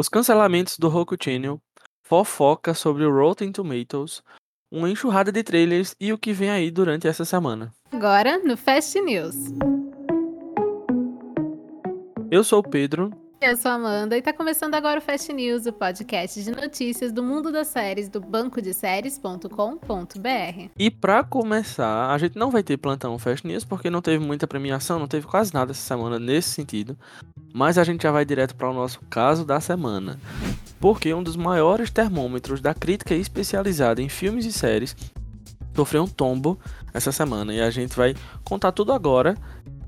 os cancelamentos do Roku Channel, fofoca sobre o Rotten Tomatoes, uma enxurrada de trailers e o que vem aí durante essa semana. Agora no Fast News. Eu sou o Pedro. Eu sou a Amanda e tá começando agora o Fast News, o podcast de notícias do mundo das séries do bancodeséries.com.br. E para começar, a gente não vai ter plantão Fast News porque não teve muita premiação, não teve quase nada essa semana nesse sentido. Mas a gente já vai direto para o nosso caso da semana. Porque um dos maiores termômetros da crítica especializada em filmes e séries sofreu um tombo essa semana e a gente vai contar tudo agora,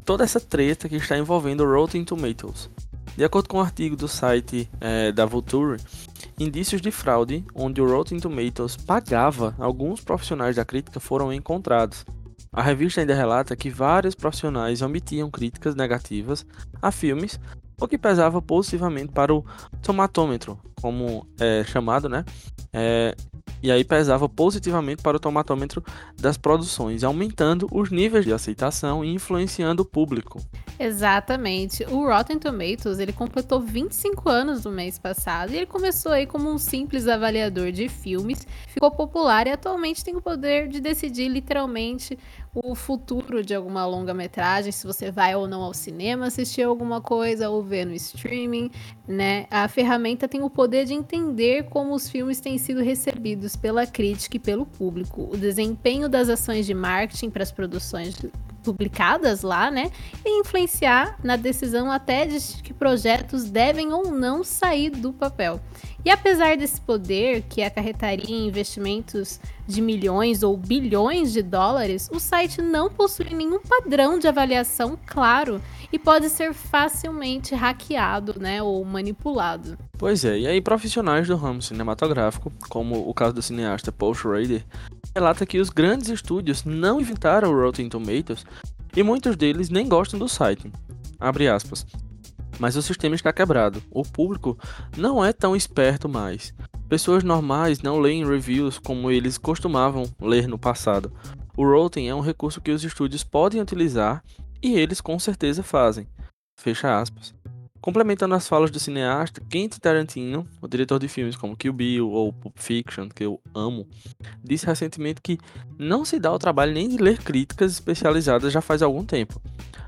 toda essa treta que está envolvendo Rotten Tomatoes. De acordo com um artigo do site é, da Vulture, indícios de fraude onde o Rotten Tomatoes pagava alguns profissionais da crítica foram encontrados. A revista ainda relata que vários profissionais omitiam críticas negativas a filmes, o que pesava positivamente para o tomatômetro, como é chamado, né? É, e aí pesava positivamente para o tomatômetro das produções, aumentando os níveis de aceitação e influenciando o público. Exatamente. O Rotten Tomatoes, ele completou 25 anos no mês passado e ele começou aí como um simples avaliador de filmes, ficou popular e atualmente tem o poder de decidir literalmente o futuro de alguma longa-metragem, se você vai ou não ao cinema assistir alguma coisa ou ver no streaming, né? A ferramenta tem o poder de entender como os filmes têm sido recebidos pela crítica e pelo público, o desempenho das ações de marketing para as produções publicadas lá, né? E influenciar na decisão até de que projetos devem ou não sair do papel. E apesar desse poder, que acarretaria em investimentos de milhões ou bilhões de dólares, o site não possui nenhum padrão de avaliação claro e pode ser facilmente hackeado né, ou manipulado. Pois é, e aí profissionais do ramo cinematográfico, como o caso do cineasta Paul Schrader, relata que os grandes estúdios não inventaram o Rotten Tomatoes e muitos deles nem gostam do site. Abre aspas. Mas o sistema está quebrado. O público não é tão esperto mais. Pessoas normais não leem reviews como eles costumavam ler no passado. O Rotten é um recurso que os estúdios podem utilizar e eles com certeza fazem. Fecha aspas. Complementando as falas do cineasta, Quentin Tarantino, o diretor de filmes como Kill Bill ou Pulp Fiction, que eu amo, disse recentemente que não se dá o trabalho nem de ler críticas especializadas já faz algum tempo.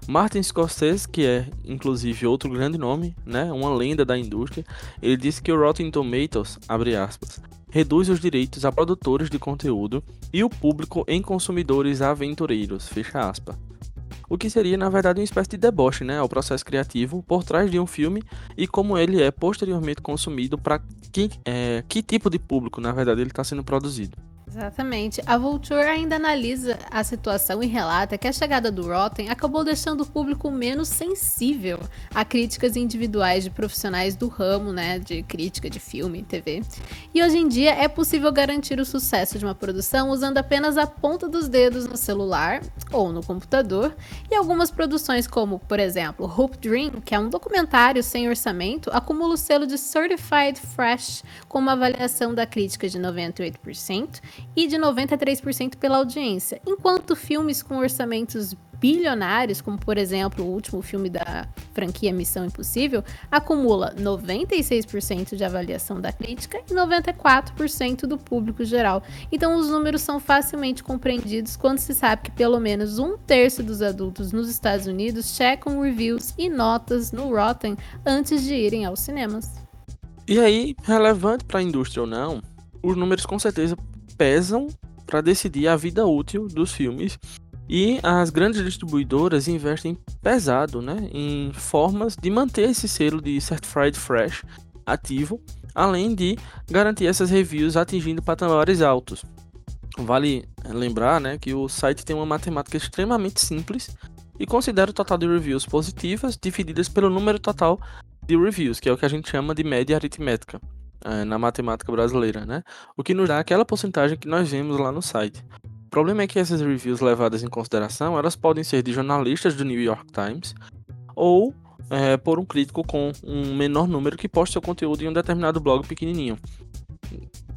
Martin Scorsese, que é inclusive outro grande nome, né, uma lenda da indústria, ele disse que o Rotten Tomatoes, abre aspas, reduz os direitos a produtores de conteúdo e o público em consumidores aventureiros, fecha aspas o que seria na verdade uma espécie de deboche, né, ao processo criativo por trás de um filme e como ele é posteriormente consumido para que, é, que tipo de público na verdade ele está sendo produzido. Exatamente. A Vulture ainda analisa a situação e relata que a chegada do Rotten acabou deixando o público menos sensível a críticas individuais de profissionais do ramo, né, de crítica de filme e TV. E hoje em dia é possível garantir o sucesso de uma produção usando apenas a ponta dos dedos no celular ou no computador, e algumas produções como, por exemplo, Hope Dream, que é um documentário sem orçamento, acumula o selo de Certified Fresh com uma avaliação da crítica de 98% e de 93% pela audiência, enquanto filmes com orçamentos bilionários, como por exemplo o último filme da franquia Missão Impossível, acumula 96% de avaliação da crítica e 94% do público geral. Então os números são facilmente compreendidos quando se sabe que pelo menos um terço dos adultos nos Estados Unidos checam reviews e notas no Rotten antes de irem aos cinemas. E aí, relevante para a indústria ou não, os números com certeza pesam para decidir a vida útil dos filmes e as grandes distribuidoras investem pesado né, em formas de manter esse selo de Certified Fresh ativo, além de garantir essas reviews atingindo patamares altos. Vale lembrar né, que o site tem uma matemática extremamente simples e considera o total de reviews positivas divididas pelo número total de reviews, que é o que a gente chama de média aritmética na matemática brasileira, né? O que nos dá aquela porcentagem que nós vemos lá no site. O problema é que essas reviews levadas em consideração, elas podem ser de jornalistas do New York Times ou é, por um crítico com um menor número que posta seu conteúdo em um determinado blog pequenininho.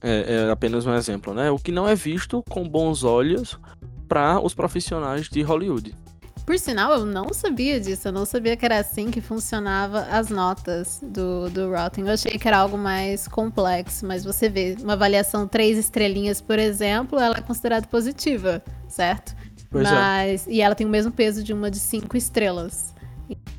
É, é apenas um exemplo, né? O que não é visto com bons olhos para os profissionais de Hollywood. Por sinal, eu não sabia disso. Eu não sabia que era assim que funcionava as notas do, do Rotten. Eu achei que era algo mais complexo, mas você vê, uma avaliação três estrelinhas, por exemplo, ela é considerada positiva, certo? Pois é. mas, é. E ela tem o mesmo peso de uma de cinco estrelas.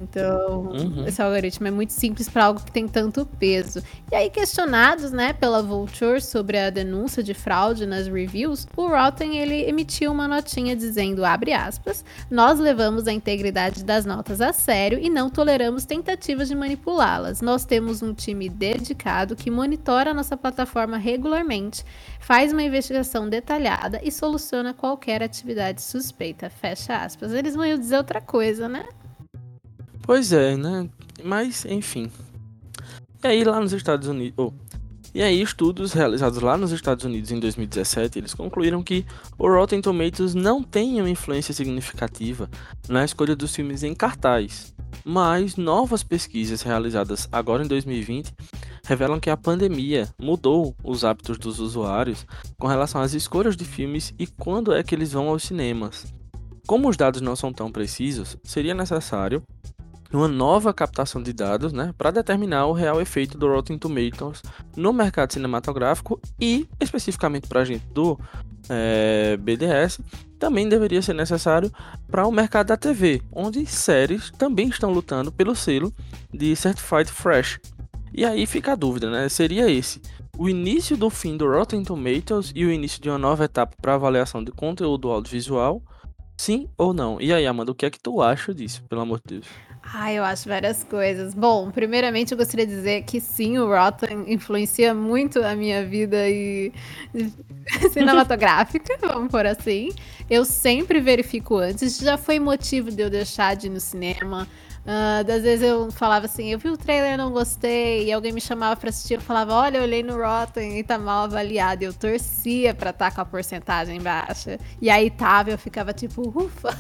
Então, uhum. esse algoritmo é muito simples para algo que tem tanto peso. E aí, questionados, né, pela Vulture sobre a denúncia de fraude nas reviews, o Rotten ele emitiu uma notinha dizendo, abre aspas, nós levamos a integridade das notas a sério e não toleramos tentativas de manipulá-las. Nós temos um time dedicado que monitora a nossa plataforma regularmente, faz uma investigação detalhada e soluciona qualquer atividade suspeita. Fecha aspas. Eles vão dizer outra coisa, né? Pois é, né? Mas, enfim. E aí, lá nos Estados Unidos. Oh, e aí, estudos realizados lá nos Estados Unidos em 2017, eles concluíram que o Rotten Tomatoes não tem uma influência significativa na escolha dos filmes em cartaz. Mas novas pesquisas realizadas agora em 2020 revelam que a pandemia mudou os hábitos dos usuários com relação às escolhas de filmes e quando é que eles vão aos cinemas. Como os dados não são tão precisos, seria necessário uma nova captação de dados né, para determinar o real efeito do Rotten Tomatoes no mercado cinematográfico e, especificamente para a gente do é, BDS, também deveria ser necessário para o mercado da TV, onde séries também estão lutando pelo selo de Certified Fresh. E aí fica a dúvida, né? Seria esse o início do fim do Rotten Tomatoes e o início de uma nova etapa para avaliação de conteúdo audiovisual? Sim ou não? E aí, Amanda, o que é que tu acha disso, pelo amor de Deus? Ah, eu acho várias coisas. Bom, primeiramente eu gostaria de dizer que sim, o Rotten influencia muito a minha vida e cinematográfica, vamos por assim. Eu sempre verifico antes, já foi motivo de eu deixar de ir no cinema. Uh, das vezes eu falava assim, eu vi o trailer não gostei, e alguém me chamava pra assistir, eu falava, olha, eu olhei no Rotten e tá mal avaliado. Eu torcia pra estar tá com a porcentagem baixa. E aí tava, eu ficava tipo, ufa.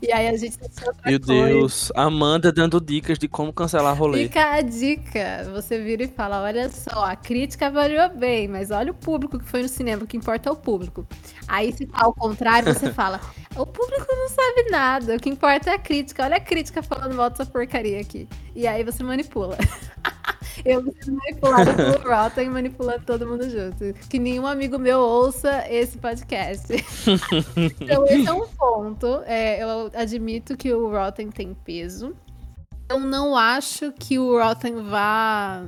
E aí a gente Meu coisa. Deus, Amanda dando dicas de como cancelar rolê. Fica a dica. Você vira e fala, olha só, a crítica avaliou bem, mas olha o público que foi no cinema, o que importa é o público. Aí se tá ao contrário, você fala, o público não sabe nada, o que importa é a crítica. Olha a crítica falando mal dessa porcaria aqui. E aí você manipula. eu sinto manipulada pelo Rotten manipulando todo mundo junto. Que nenhum amigo meu ouça esse podcast. então, esse é um ponto. É, eu admito que o Rotten tem peso. Eu não acho que o Rotten vá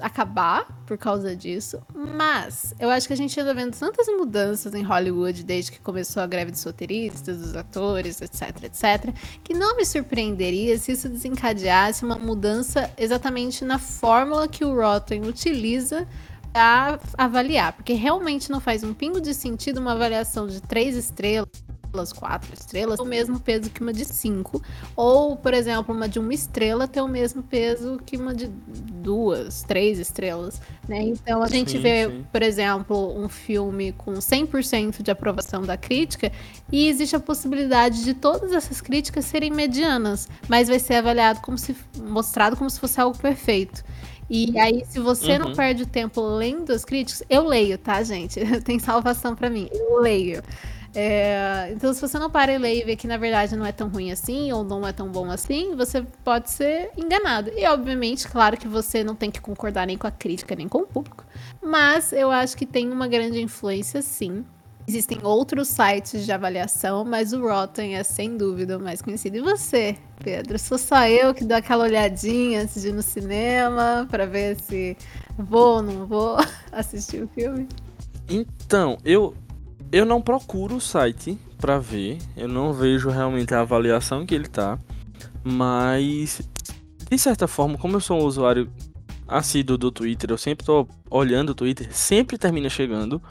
acabar por causa disso, mas eu acho que a gente anda vendo tantas mudanças em Hollywood desde que começou a greve dos roteiristas, dos atores, etc, etc, que não me surpreenderia se isso desencadeasse uma mudança exatamente na fórmula que o Rotten utiliza para avaliar, porque realmente não faz um pingo de sentido uma avaliação de três estrelas estrelas, quatro estrelas, o mesmo peso que uma de cinco. Ou, por exemplo, uma de uma estrela ter o mesmo peso que uma de duas, três estrelas. Né? Então a gente sim, vê, sim. por exemplo, um filme com 100% de aprovação da crítica e existe a possibilidade de todas essas críticas serem medianas, mas vai ser avaliado como se mostrado como se fosse algo perfeito. E aí, se você uhum. não perde tempo lendo as críticas, eu leio, tá, gente? Tem salvação para mim. Eu leio. É, então, se você não para e lê e vê que na verdade não é tão ruim assim ou não é tão bom assim, você pode ser enganado. E, obviamente, claro que você não tem que concordar nem com a crítica nem com o público, mas eu acho que tem uma grande influência, sim. Existem outros sites de avaliação, mas o Rotten é sem dúvida o mais conhecido. E você, Pedro? Sou só eu que dou aquela olhadinha antes de ir no cinema para ver se vou ou não vou assistir o filme? Então, eu eu não procuro o site para ver, eu não vejo realmente a avaliação que ele tá, mas de certa forma, como eu sou um usuário assíduo do Twitter, eu sempre tô olhando o Twitter, sempre termina chegando,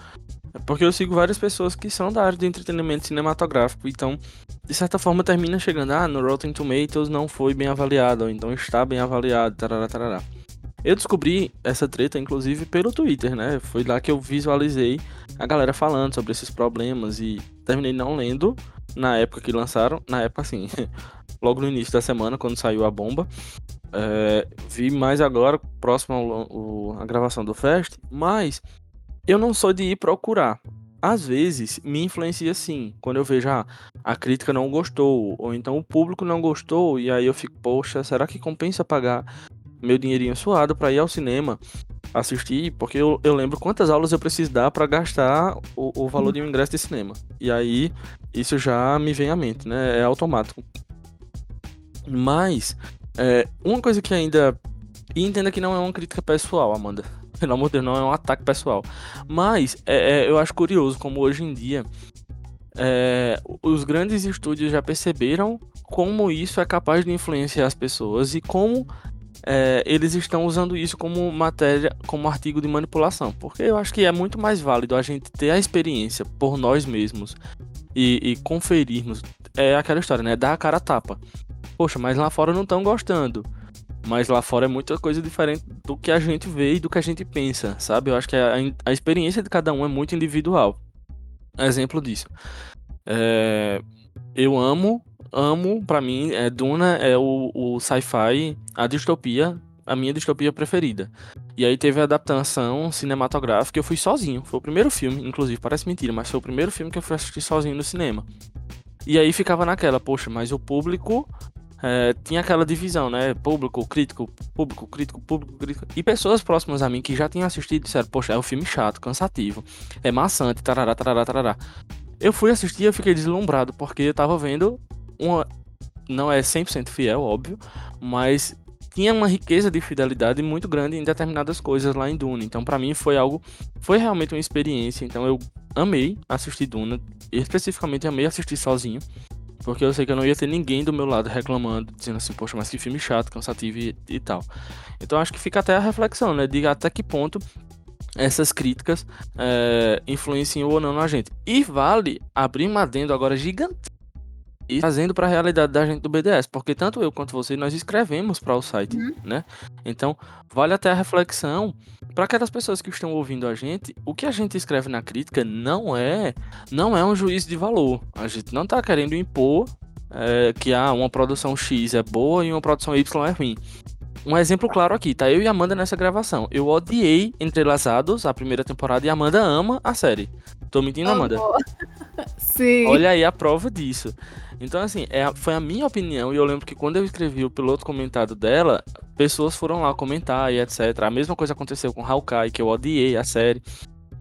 porque eu sigo várias pessoas que são da área de entretenimento cinematográfico, então de certa forma termina chegando, ah, no Rotten Tomatoes não foi bem avaliado, ou então está bem avaliado, tarará, tarará. Eu descobri essa treta, inclusive, pelo Twitter, né? Foi lá que eu visualizei a galera falando sobre esses problemas e terminei não lendo na época que lançaram. Na época, assim, logo no início da semana, quando saiu a bomba. É, vi mais agora, próximo à gravação do Fest, mas eu não sou de ir procurar. às vezes me influencia sim, quando eu vejo ah, a crítica não gostou, ou então o público não gostou, e aí eu fico, poxa, será que compensa pagar meu dinheirinho suado para ir ao cinema assistir? Porque eu, eu lembro quantas aulas eu preciso dar para gastar o, o valor de um ingresso de cinema. E aí isso já me vem à mente, né? É automático. Mas, é, uma coisa que ainda. E entenda que não é uma crítica pessoal, Amanda. Pelo amor de Deus, não é um ataque pessoal. Mas é, é, eu acho curioso como hoje em dia é, os grandes estúdios já perceberam como isso é capaz de influenciar as pessoas e como é, eles estão usando isso como matéria, como artigo de manipulação. Porque eu acho que é muito mais válido a gente ter a experiência por nós mesmos e, e conferirmos. É aquela história, né? Dar a cara a tapa. Poxa, mas lá fora não estão gostando. Mas lá fora é muita coisa diferente do que a gente vê e do que a gente pensa, sabe? Eu acho que a, a experiência de cada um é muito individual. Exemplo disso. É, eu amo, amo, para mim, é, Duna é o, o sci-fi, a distopia, a minha distopia preferida. E aí teve a adaptação cinematográfica, eu fui sozinho. Foi o primeiro filme, inclusive, parece mentira, mas foi o primeiro filme que eu fui assistir sozinho no cinema. E aí ficava naquela, poxa, mas o público é, tinha aquela divisão, né? Público, crítico, público, crítico, público, crítico. E pessoas próximas a mim que já tinham assistido disseram, poxa, é um filme chato, cansativo, é maçante, tarará, tarará, tarará. Eu fui assistir e eu fiquei deslumbrado, porque eu tava vendo uma. Não é 100% fiel, óbvio, mas tinha uma riqueza de fidelidade muito grande em determinadas coisas lá em Duna. Então, para mim, foi algo. Foi realmente uma experiência. Então, eu amei assistir Duna. Especificamente, amei assistir sozinho. Porque eu sei que eu não ia ter ninguém do meu lado reclamando, dizendo assim, poxa, mas que filme chato, cansativo e, e tal. Então acho que fica até a reflexão, né? De até que ponto essas críticas é, influenciam ou não na gente. E vale abrir uma adendo agora gigante e trazendo para a realidade da gente do BDS, porque tanto eu quanto você nós escrevemos para o site, uhum. né? Então, vale até a reflexão para aquelas pessoas que estão ouvindo a gente, o que a gente escreve na crítica não é não é um juízo de valor. A gente não está querendo impor é, que ah, uma produção X é boa e uma produção Y é ruim. Um exemplo claro aqui, tá eu e Amanda nessa gravação. Eu odiei Entrelaçados, a primeira temporada, e Amanda ama a série. Tô mentindo, Amanda? Sim. Olha aí a prova disso. Então, assim, é, foi a minha opinião, e eu lembro que quando eu escrevi o piloto comentado dela, pessoas foram lá comentar e etc. A mesma coisa aconteceu com Hawkeye, que eu odiei a série.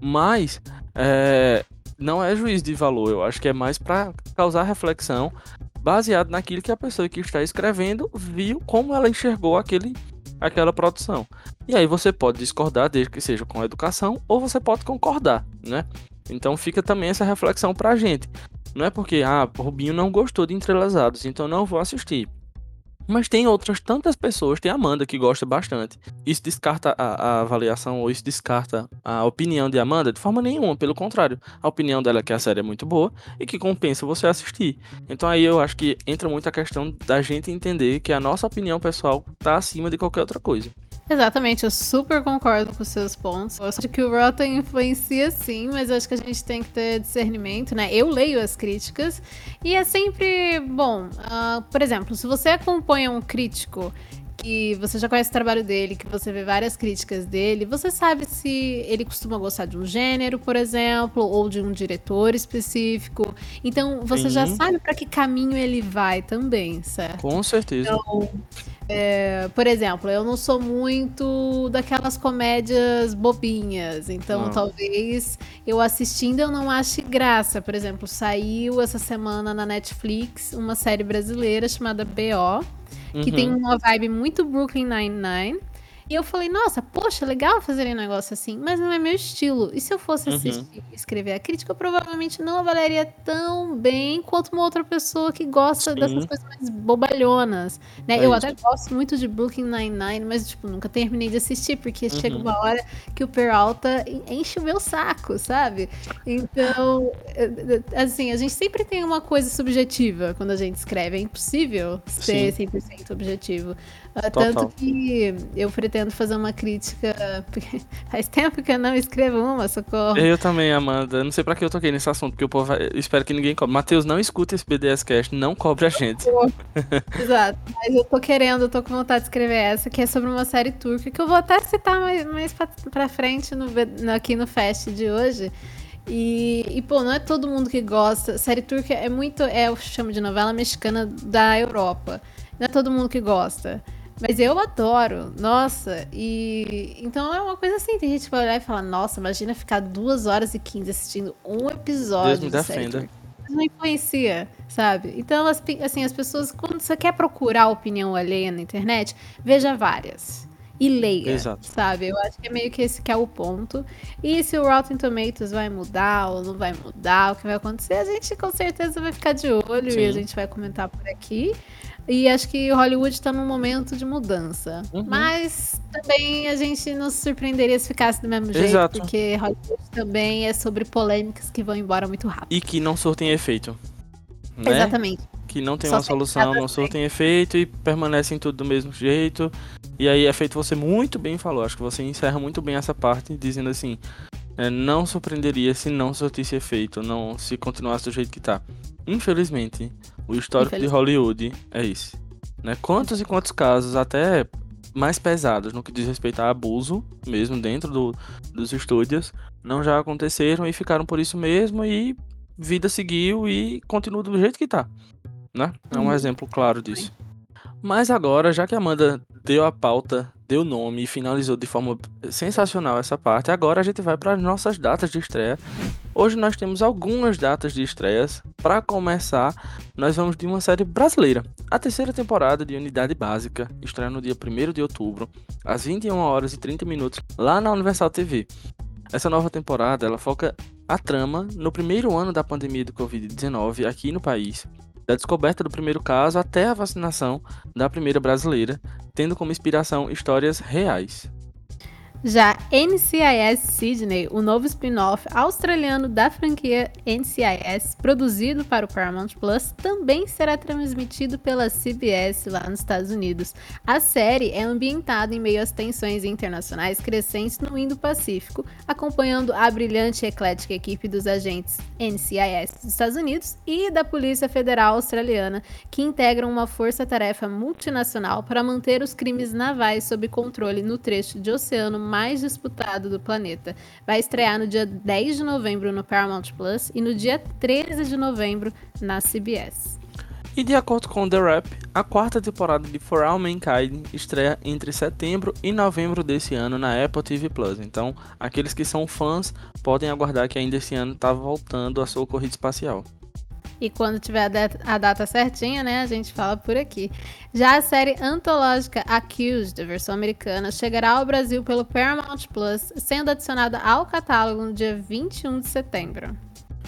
Mas, é, não é juiz de valor, eu acho que é mais para causar reflexão baseado naquilo que a pessoa que está escrevendo viu como ela enxergou aquele, aquela produção. E aí você pode discordar, desde que seja com educação, ou você pode concordar, né? Então fica também essa reflexão pra gente. Não é porque, ah, Rubinho não gostou de Entrelazados, então não vou assistir. Mas tem outras tantas pessoas, tem a Amanda que gosta bastante. Isso descarta a, a, avaliação ou isso descarta a opinião de Amanda de forma nenhuma, pelo contrário. A opinião dela é que a série é muito boa e que compensa você assistir. Então aí eu acho que entra muito a questão da gente entender que a nossa opinião pessoal está acima de qualquer outra coisa. Exatamente, eu super concordo com os seus pontos. Eu acho que o Rotten influencia sim, mas acho que a gente tem que ter discernimento, né? Eu leio as críticas e é sempre bom. Uh, por exemplo, se você acompanha um crítico que você já conhece o trabalho dele, que você vê várias críticas dele, você sabe se ele costuma gostar de um gênero, por exemplo, ou de um diretor específico. Então você Sim. já sabe para que caminho ele vai também, certo? Com certeza. Então, é, por exemplo, eu não sou muito daquelas comédias bobinhas, então talvez eu assistindo eu não ache graça. Por exemplo, saiu essa semana na Netflix uma série brasileira chamada BO, que uhum. tem uma vibe muito Brooklyn Nine-Nine. E eu falei, nossa, poxa, legal fazer um negócio assim, mas não é meu estilo. E se eu fosse uhum. assistir e escrever a crítica, eu provavelmente não avaliaria tão bem quanto uma outra pessoa que gosta Sim. dessas coisas mais bobalhonas. Né? É eu isso. até gosto muito de Brooklyn Nine-Nine, mas tipo, nunca terminei de assistir, porque uhum. chega uma hora que o Peralta enche o meu saco, sabe? Então, eh, assim, a gente sempre tem uma coisa subjetiva quando a gente escreve. É impossível ser Sim. 100% objetivo. Uh, tanto que eu pretendo fazer uma crítica. Faz tempo que eu não escrevo uma, socorro. Eu também, Amanda. Não sei pra que eu toquei nesse assunto, porque o povo. Eu espero que ninguém cobre. Matheus, não escuta esse BDS Cast, não cobre a gente. Exato. Mas eu tô querendo, eu tô com vontade de escrever essa, que é sobre uma série turca, que eu vou até citar mais, mais pra, pra frente no, aqui no Fest de hoje E, e, pô, não é todo mundo que gosta. Série turca é muito. É, eu chamo de novela mexicana da Europa. Não é todo mundo que gosta. Mas eu adoro, nossa, e então é uma coisa assim, tem gente que vai olhar e falar, nossa, imagina ficar duas horas e quinze assistindo um episódio Deus me defenda. Não influencia, sabe? Então, assim, as pessoas, quando você quer procurar opinião alheia na internet, veja várias e leia, Exato. sabe? Eu acho que é meio que esse que é o ponto. E se o Rotten Tomatoes vai mudar ou não vai mudar, o que vai acontecer, a gente com certeza vai ficar de olho Sim. e a gente vai comentar por aqui. E acho que Hollywood está num momento de mudança. Uhum. Mas também a gente não se surpreenderia se ficasse do mesmo jeito, Exato. porque Hollywood também é sobre polêmicas que vão embora muito rápido. E que não surtem efeito. Né? Exatamente. Que não tem Só uma solução, não surtem efeito e permanecem tudo do mesmo jeito. E aí é feito você muito bem falou. Acho que você encerra muito bem essa parte, dizendo assim: é, não surpreenderia se não surtisse efeito, não se continuasse do jeito que tá. Infelizmente, o histórico de Hollywood é esse. Né? Quantos e quantos casos, até mais pesados no que diz respeito a abuso, mesmo dentro do, dos estúdios, não já aconteceram e ficaram por isso mesmo e vida seguiu e continua do jeito que tá. Né? É um uhum. exemplo claro disso. Mas agora, já que a Amanda deu a pauta, deu nome e finalizou de forma sensacional essa parte, agora a gente vai para as nossas datas de estreia. Hoje nós temos algumas datas de estreias. Para começar, nós vamos de uma série brasileira. A terceira temporada de Unidade Básica estreia no dia 1 de outubro, às 21 horas e 30 minutos, lá na Universal TV. Essa nova temporada ela foca a trama no primeiro ano da pandemia do Covid-19 aqui no país da descoberta do primeiro caso até a vacinação da primeira brasileira, tendo como inspiração histórias reais. Já NCIS Sydney, o novo spin-off australiano da franquia NCIS, produzido para o Paramount Plus, também será transmitido pela CBS lá nos Estados Unidos. A série é ambientada em meio às tensões internacionais crescentes no Indo-Pacífico, acompanhando a brilhante e eclética equipe dos agentes NCIS dos Estados Unidos e da Polícia Federal Australiana, que integram uma força-tarefa multinacional para manter os crimes navais sob controle no trecho de oceano mais disputado do planeta. Vai estrear no dia 10 de novembro no Paramount Plus e no dia 13 de novembro na CBS. E de acordo com The Rap, a quarta temporada de For All Mankind estreia entre setembro e novembro desse ano na Apple TV Plus. Então, aqueles que são fãs podem aguardar que ainda esse ano está voltando a sua corrida espacial. E quando tiver a data certinha, né, a gente fala por aqui. Já a série antológica Accused, versão americana, chegará ao Brasil pelo Paramount Plus, sendo adicionada ao catálogo no dia 21 de setembro.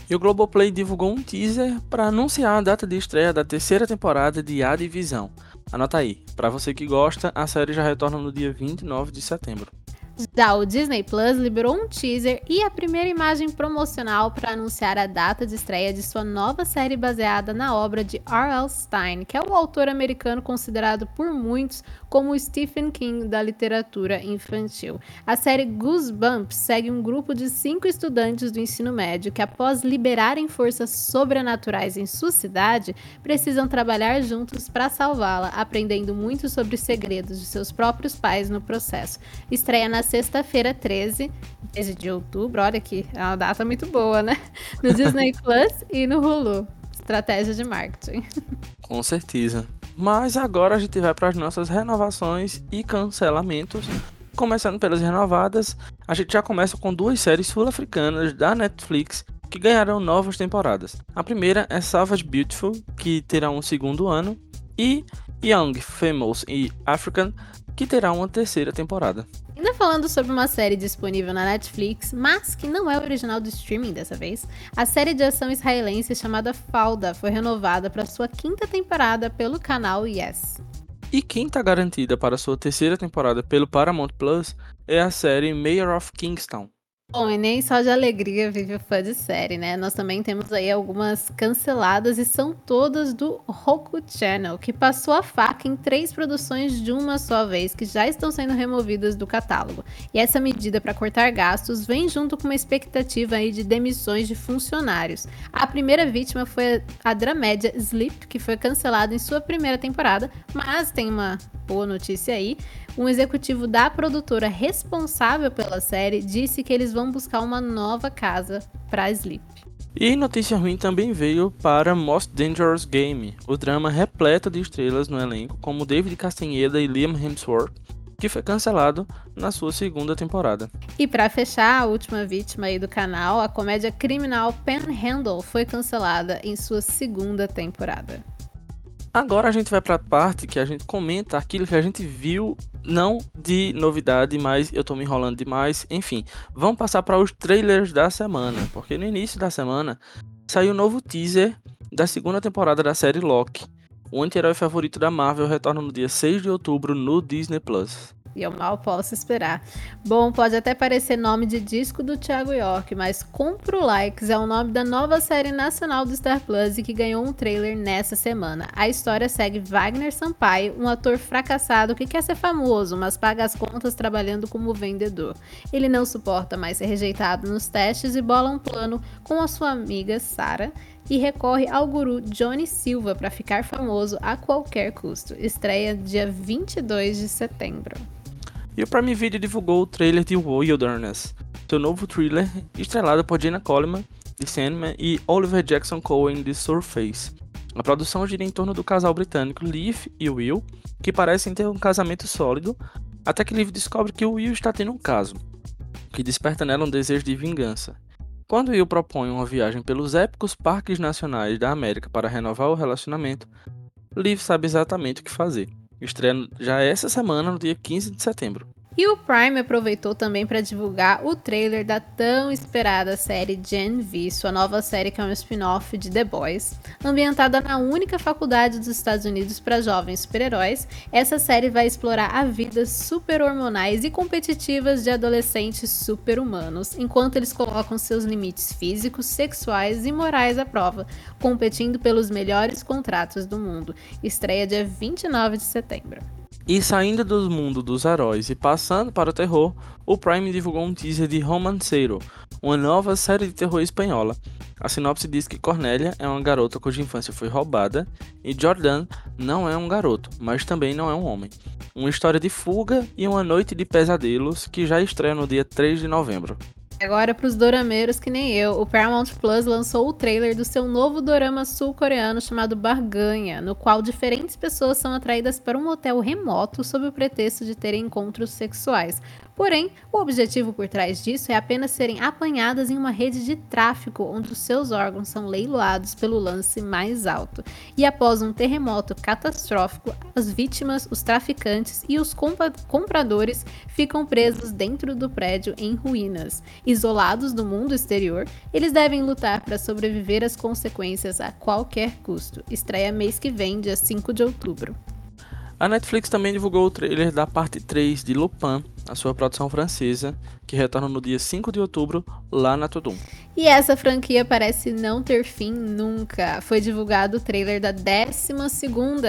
E o Globoplay divulgou um teaser para anunciar a data de estreia da terceira temporada de A Divisão. Anota aí, para você que gosta, a série já retorna no dia 29 de setembro. Já o Disney Plus liberou um teaser e a primeira imagem promocional para anunciar a data de estreia de sua nova série baseada na obra de R.L. Stein, que é o autor americano considerado por muitos como Stephen King da literatura infantil. A série Goosebumps segue um grupo de cinco estudantes do ensino médio que, após liberarem forças sobrenaturais em sua cidade, precisam trabalhar juntos para salvá-la, aprendendo muito sobre os segredos de seus próprios pais no processo. Estreia na sexta-feira, 13, 13 de outubro. Olha aqui, é uma data muito boa, né? No Disney Plus e no Hulu. Estratégia de marketing. Com certeza. Mas agora a gente vai para as nossas renovações e cancelamentos. Começando pelas renovadas, a gente já começa com duas séries sul-africanas da Netflix que ganharão novas temporadas. A primeira é Savage Beautiful, que terá um segundo ano, e Young, Famous e African, que terá uma terceira temporada. Ainda falando sobre uma série disponível na Netflix, mas que não é original do streaming dessa vez, a série de ação israelense chamada Falda foi renovada para sua quinta temporada pelo canal Yes. E quem está garantida para sua terceira temporada pelo Paramount Plus é a série Mayor of Kingstown. Bom, e nem só de alegria vive o fã de série, né? Nós também temos aí algumas canceladas e são todas do Roku Channel, que passou a faca em três produções de uma só vez que já estão sendo removidas do catálogo. E essa medida para cortar gastos vem junto com uma expectativa aí de demissões de funcionários. A primeira vítima foi a dramédia Sleep, que foi cancelada em sua primeira temporada, mas tem uma boa notícia aí. Um executivo da produtora responsável pela série disse que eles vão buscar uma nova casa para Sleep. E notícia ruim também veio para Most Dangerous Game, o drama repleto de estrelas no elenco, como David Castaneda e Liam Hemsworth, que foi cancelado na sua segunda temporada. E para fechar, a última vítima aí do canal, a comédia criminal Panhandle foi cancelada em sua segunda temporada. Agora a gente vai para a parte que a gente comenta aquilo que a gente viu, não de novidade, mas eu tô me enrolando demais. Enfim, vamos passar para os trailers da semana, porque no início da semana saiu o um novo teaser da segunda temporada da série Loki. O anti-herói favorito da Marvel retorna no dia 6 de outubro no Disney Plus. E eu mal posso esperar. Bom, pode até parecer nome de disco do Thiago York, mas Compro Likes é o nome da nova série nacional do Star Plus e que ganhou um trailer nessa semana. A história segue Wagner Sampaio, um ator fracassado que quer ser famoso, mas paga as contas trabalhando como vendedor. Ele não suporta mais ser rejeitado nos testes e bola um plano com a sua amiga Sara e recorre ao guru Johnny Silva para ficar famoso a qualquer custo. Estreia dia 22 de setembro. E o Prime Video divulgou o trailer de Wilderness, seu novo thriller estrelado por Jenna Coleman, de Sandman, e Oliver Jackson Cohen, de Surface. A produção gira em torno do casal britânico Liv e Will, que parecem ter um casamento sólido, até que Liv descobre que Will está tendo um caso, que desperta nela um desejo de vingança. Quando Will propõe uma viagem pelos épicos parques nacionais da América para renovar o relacionamento, Liv sabe exatamente o que fazer. Estreia já essa semana, no dia 15 de setembro. E o Prime aproveitou também para divulgar o trailer da tão esperada série Gen V, sua nova série que é um spin-off de The Boys. Ambientada na única faculdade dos Estados Unidos para jovens super-heróis, essa série vai explorar a vida super hormonais e competitivas de adolescentes super-humanos, enquanto eles colocam seus limites físicos, sexuais e morais à prova, competindo pelos melhores contratos do mundo. Estreia dia 29 de setembro. E saindo do mundo dos heróis e passando para o terror, o Prime divulgou um teaser de Romanceiro, uma nova série de terror espanhola. A sinopse diz que Cornélia é uma garota cuja infância foi roubada e Jordan não é um garoto, mas também não é um homem. Uma história de fuga e uma noite de pesadelos que já estreia no dia 3 de novembro. Agora para os dorameiros que nem eu, o Paramount Plus lançou o trailer do seu novo dorama sul-coreano chamado Barganha, no qual diferentes pessoas são atraídas para um hotel remoto sob o pretexto de terem encontros sexuais. Porém, o objetivo por trás disso é apenas serem apanhadas em uma rede de tráfico onde os seus órgãos são leiloados pelo lance mais alto. E após um terremoto catastrófico, as vítimas, os traficantes e os compradores ficam presos dentro do prédio em ruínas. Isolados do mundo exterior, eles devem lutar para sobreviver às consequências a qualquer custo. Estreia mês que vem, dia 5 de outubro. A Netflix também divulgou o trailer da parte 3 de Lupin, a sua produção francesa, que retorna no dia 5 de outubro lá na Tudum. E essa franquia parece não ter fim nunca. Foi divulgado o trailer da 12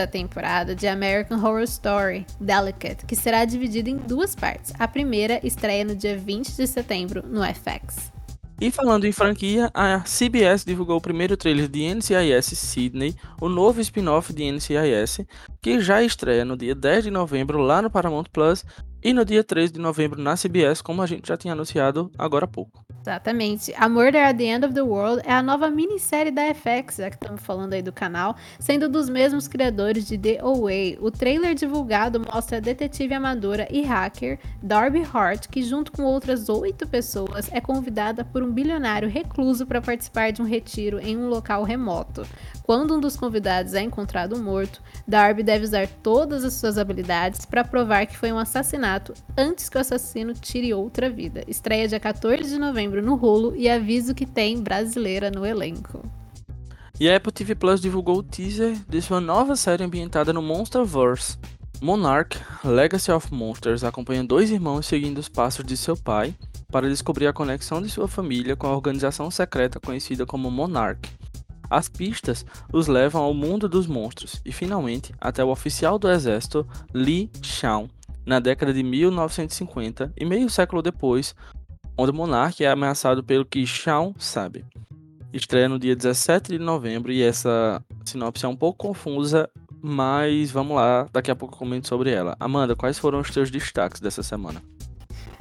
temporada de American Horror Story, Delicate, que será dividida em duas partes. A primeira estreia no dia 20 de setembro no FX. E falando em franquia, a CBS divulgou o primeiro trailer de NCIS Sydney, o novo spin-off de NCIS, que já estreia no dia 10 de novembro lá no Paramount Plus e no dia 13 de novembro na CBS, como a gente já tinha anunciado agora há pouco. Exatamente. A Murder at the End of the World é a nova minissérie da FX, já que estamos falando aí do canal, sendo dos mesmos criadores de The Away. O trailer divulgado mostra a detetive amadora e hacker Darby Hart, que junto com outras oito pessoas é convidada por um bilionário recluso para participar de um retiro em um local remoto. Quando um dos convidados é encontrado morto, Darby deve usar todas as suas habilidades para provar que foi um assassinato antes que o assassino tire outra vida. Estreia dia 14 de novembro no rolo e aviso que tem brasileira no elenco. E a Apple TV Plus divulgou o teaser de sua nova série ambientada no Monsterverse. Monarch, Legacy of Monsters, acompanha dois irmãos seguindo os passos de seu pai para descobrir a conexão de sua família com a organização secreta conhecida como Monarch. As pistas os levam ao mundo dos monstros e finalmente até o oficial do exército Li Xiao, na década de 1950 e meio século depois, onde o monarca é ameaçado pelo que Xiao sabe. Estreia no dia 17 de novembro e essa sinopse é um pouco confusa mas vamos lá, daqui a pouco eu comento sobre ela. Amanda, quais foram os teus destaques dessa semana?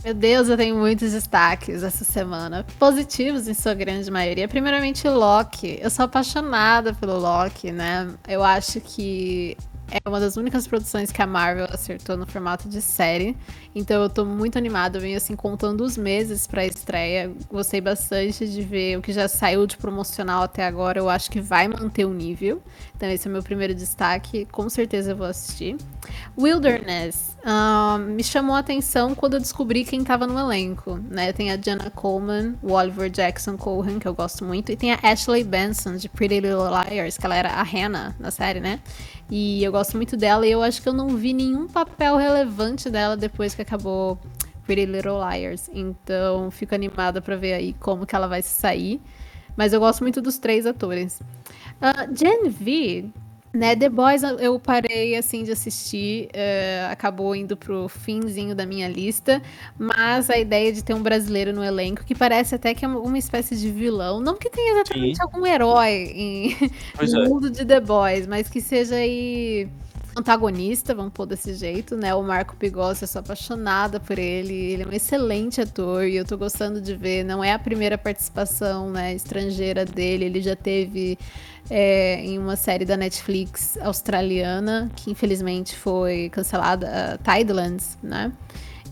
Meu Deus, eu tenho muitos destaques essa semana. Positivos em sua grande maioria. Primeiramente, Loki. Eu sou apaixonada pelo Loki, né? Eu acho que é uma das únicas produções que a Marvel acertou no formato de série. Então eu tô muito animada, venho assim contando os meses pra estreia. Gostei bastante de ver o que já saiu de promocional até agora. Eu acho que vai manter o nível. Então esse é o meu primeiro destaque. Com certeza eu vou assistir. Wilderness. Uh, me chamou a atenção quando eu descobri quem tava no elenco, né? Tem a Jenna Coleman, o Oliver Jackson Cohen, que eu gosto muito, e tem a Ashley Benson, de Pretty Little Liars, que ela era a Hannah na série, né? E eu gosto muito dela e eu acho que eu não vi nenhum papel relevante dela depois que acabou Pretty Little Liars. Então, fico animada para ver aí como que ela vai sair. Mas eu gosto muito dos três atores. Uh, Gen V né, The Boys eu parei assim de assistir, uh, acabou indo pro finzinho da minha lista, mas a ideia de ter um brasileiro no elenco que parece até que é uma espécie de vilão, não que tenha exatamente Sim. algum herói em, no é. mundo de The Boys, mas que seja aí antagonista, vamos pôr desse jeito, né? O Marco Pigossi, eu sou apaixonada por ele, ele é um excelente ator e eu tô gostando de ver, não é a primeira participação, né, estrangeira dele, ele já teve é, em uma série da Netflix australiana, que infelizmente foi cancelada, uh, Tidelands, né?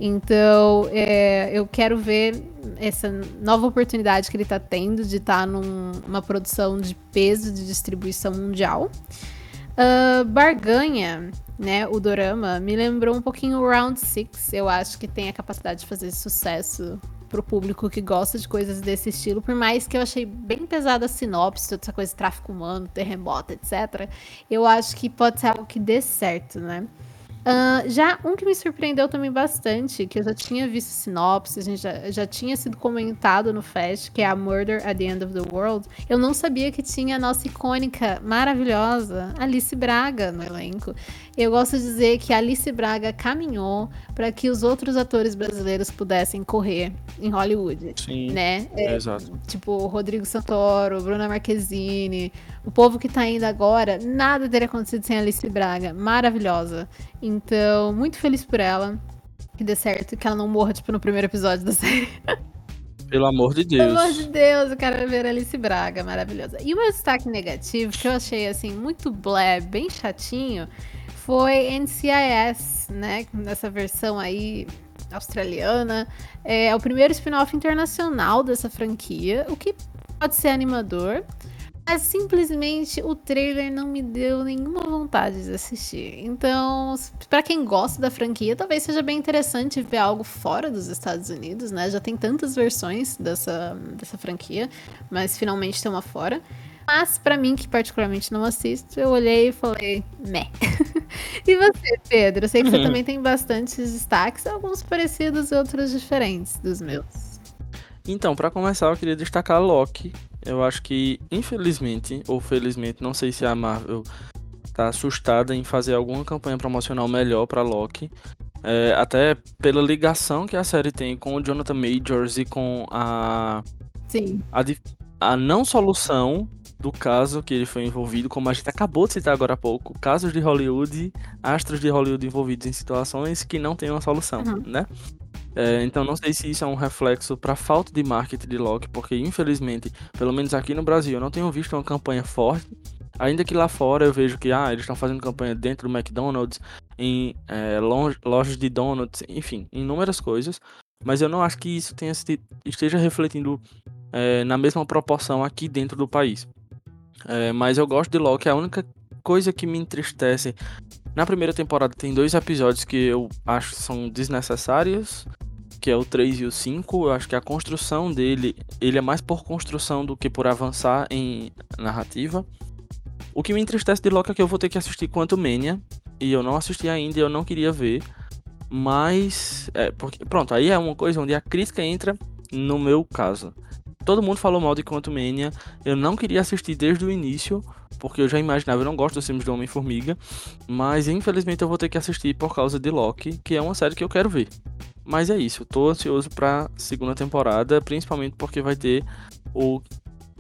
Então, é, eu quero ver essa nova oportunidade que ele está tendo de estar tá numa produção de peso de distribuição mundial. Uh, Barganha, né, o dorama, me lembrou um pouquinho o Round Six. Eu acho que tem a capacidade de fazer sucesso pro público que gosta de coisas desse estilo, por mais que eu achei bem pesada a sinopse, toda essa coisa de tráfico humano, terremoto, etc. Eu acho que pode ser algo que dê certo, né? Uh, já um que me surpreendeu também bastante, que eu já tinha visto sinopse, a gente já, já tinha sido comentado no Fest, que é a Murder at the End of the World. Eu não sabia que tinha a nossa icônica, maravilhosa, Alice Braga no elenco. Eu gosto de dizer que Alice Braga caminhou para que os outros atores brasileiros pudessem correr em Hollywood. Sim. Né? É, exato. Tipo, Rodrigo Santoro, Bruna Marquezine, o povo que tá indo agora, nada teria acontecido sem Alice Braga. Maravilhosa. Então, muito feliz por ela. Que dê certo, que ela não morra, tipo, no primeiro episódio da série. Pelo amor de Deus. Pelo amor de Deus, eu quero ver Alice Braga, maravilhosa. E o meu destaque negativo, que eu achei, assim, muito blé, bem chatinho, foi NCIS, né? Nessa versão aí australiana. É o primeiro spin-off internacional dessa franquia, o que pode ser animador. Mas simplesmente o trailer não me deu nenhuma vontade de assistir. Então, para quem gosta da franquia, talvez seja bem interessante ver algo fora dos Estados Unidos, né? Já tem tantas versões dessa, dessa franquia, mas finalmente tem uma fora. Mas para mim, que particularmente não assisto, eu olhei e falei, meh. e você, Pedro? Eu sei que você também tem bastantes destaques, alguns parecidos e outros diferentes dos meus. Então, para começar, eu queria destacar Loki. Eu acho que, infelizmente, ou felizmente, não sei se a Marvel tá assustada em fazer alguma campanha promocional melhor para Loki. É, até pela ligação que a série tem com o Jonathan Majors e com a. Sim. A, a não solução do caso que ele foi envolvido, como a gente acabou de citar agora há pouco, casos de Hollywood, astros de Hollywood envolvidos em situações que não têm uma solução, uhum. né? É, então não sei se isso é um reflexo para falta de marketing de Loki, porque infelizmente, pelo menos aqui no Brasil, eu não tenho visto uma campanha forte. Ainda que lá fora eu vejo que ah, eles estão fazendo campanha dentro do McDonald's, em é, lojas de donuts, enfim, inúmeras coisas. Mas eu não acho que isso tenha, esteja refletindo é, na mesma proporção aqui dentro do país. É, mas eu gosto de Loki, a única coisa que me entristece. Na primeira temporada tem dois episódios que eu acho são desnecessários que é o 3 e o 5, eu acho que a construção dele, ele é mais por construção do que por avançar em narrativa. O que me entristece de Loki é que eu vou ter que assistir Quanto Mania, e eu não assisti ainda, eu não queria ver. Mas, é, porque, pronto, aí é uma coisa onde a crítica entra no meu caso. Todo mundo falou mal de Quanto Mania, eu não queria assistir desde o início, porque eu já imaginava, eu não gosto dos filmes do Homem-Formiga, mas infelizmente eu vou ter que assistir por causa de Loki, que é uma série que eu quero ver. Mas é isso, tô ansioso pra segunda temporada, principalmente porque vai ter o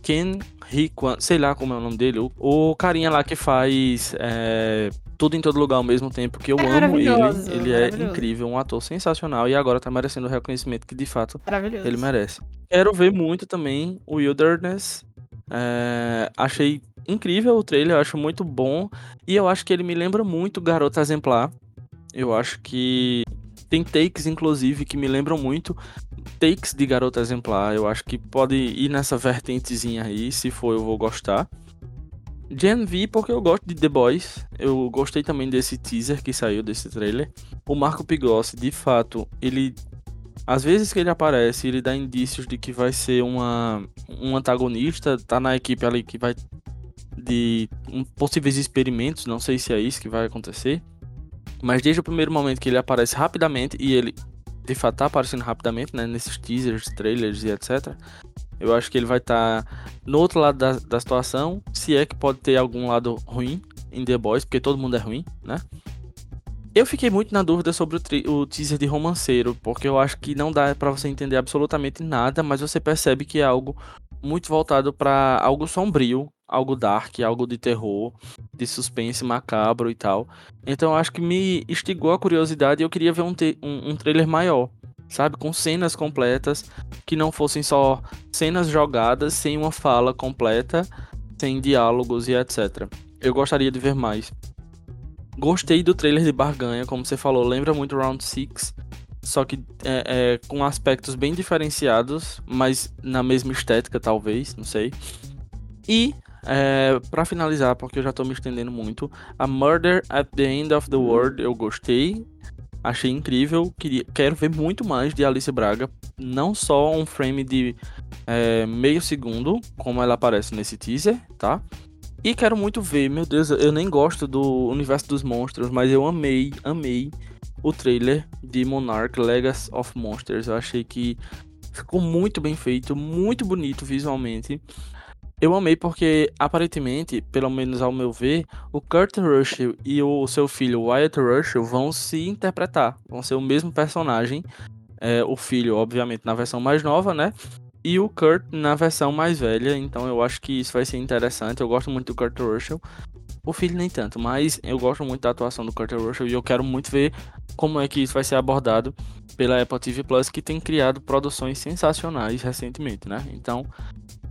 Ken Rikwan, sei lá como é o nome dele, o, o carinha lá que faz é, tudo em todo lugar ao mesmo tempo, que eu É amo ele. Ele é incrível, um ator sensacional e agora tá merecendo o reconhecimento que de fato ele merece. Quero ver muito também o Wilderness. É, achei incrível o trailer, eu acho muito bom. E eu acho que ele me lembra muito Garota Exemplar. Eu acho que tem takes, inclusive, que me lembram muito takes de Garota Exemplar. Eu acho que pode ir nessa vertentezinha aí. Se for, eu vou gostar. Gen V, porque eu gosto de The Boys. Eu gostei também desse teaser que saiu desse trailer. O Marco Pigossi, de fato, ele. Às vezes que ele aparece, ele dá indícios de que vai ser uma, um antagonista. Tá na equipe ali que vai. De um, possíveis experimentos. Não sei se é isso que vai acontecer. Mas desde o primeiro momento que ele aparece rapidamente, e ele de fato tá aparecendo rapidamente, né? Nesses teasers, trailers e etc. Eu acho que ele vai estar no outro lado da, da situação, se é que pode ter algum lado ruim em The Boys, porque todo mundo é ruim, né? Eu fiquei muito na dúvida sobre o, o teaser de romanceiro, porque eu acho que não dá pra você entender absolutamente nada, mas você percebe que é algo muito voltado pra algo sombrio, algo dark, algo de terror, de suspense macabro e tal. Então acho que me instigou a curiosidade e eu queria ver um, um, um trailer maior, sabe? Com cenas completas, que não fossem só cenas jogadas, sem uma fala completa, sem diálogos e etc. Eu gostaria de ver mais. Gostei do trailer de Barganha, como você falou, lembra muito Round 6, só que é, é, com aspectos bem diferenciados, mas na mesma estética, talvez, não sei. E, é, para finalizar, porque eu já tô me estendendo muito, a Murder at the End of the World eu gostei, achei incrível, queria, quero ver muito mais de Alice Braga, não só um frame de é, meio segundo, como ela aparece nesse teaser, tá? E quero muito ver, meu Deus, eu nem gosto do universo dos monstros, mas eu amei, amei o trailer de Monarch Legacy of Monsters. Eu achei que ficou muito bem feito, muito bonito visualmente. Eu amei porque, aparentemente, pelo menos ao meu ver, o Kurt Russell e o seu filho Wyatt Russell vão se interpretar, vão ser o mesmo personagem. É, o filho, obviamente, na versão mais nova, né? E o Kurt na versão mais velha, então eu acho que isso vai ser interessante. Eu gosto muito do Kurt Russell. O filho nem tanto, mas eu gosto muito da atuação do Kurt Russell e eu quero muito ver como é que isso vai ser abordado pela Apple TV Plus, que tem criado produções sensacionais recentemente, né? Então,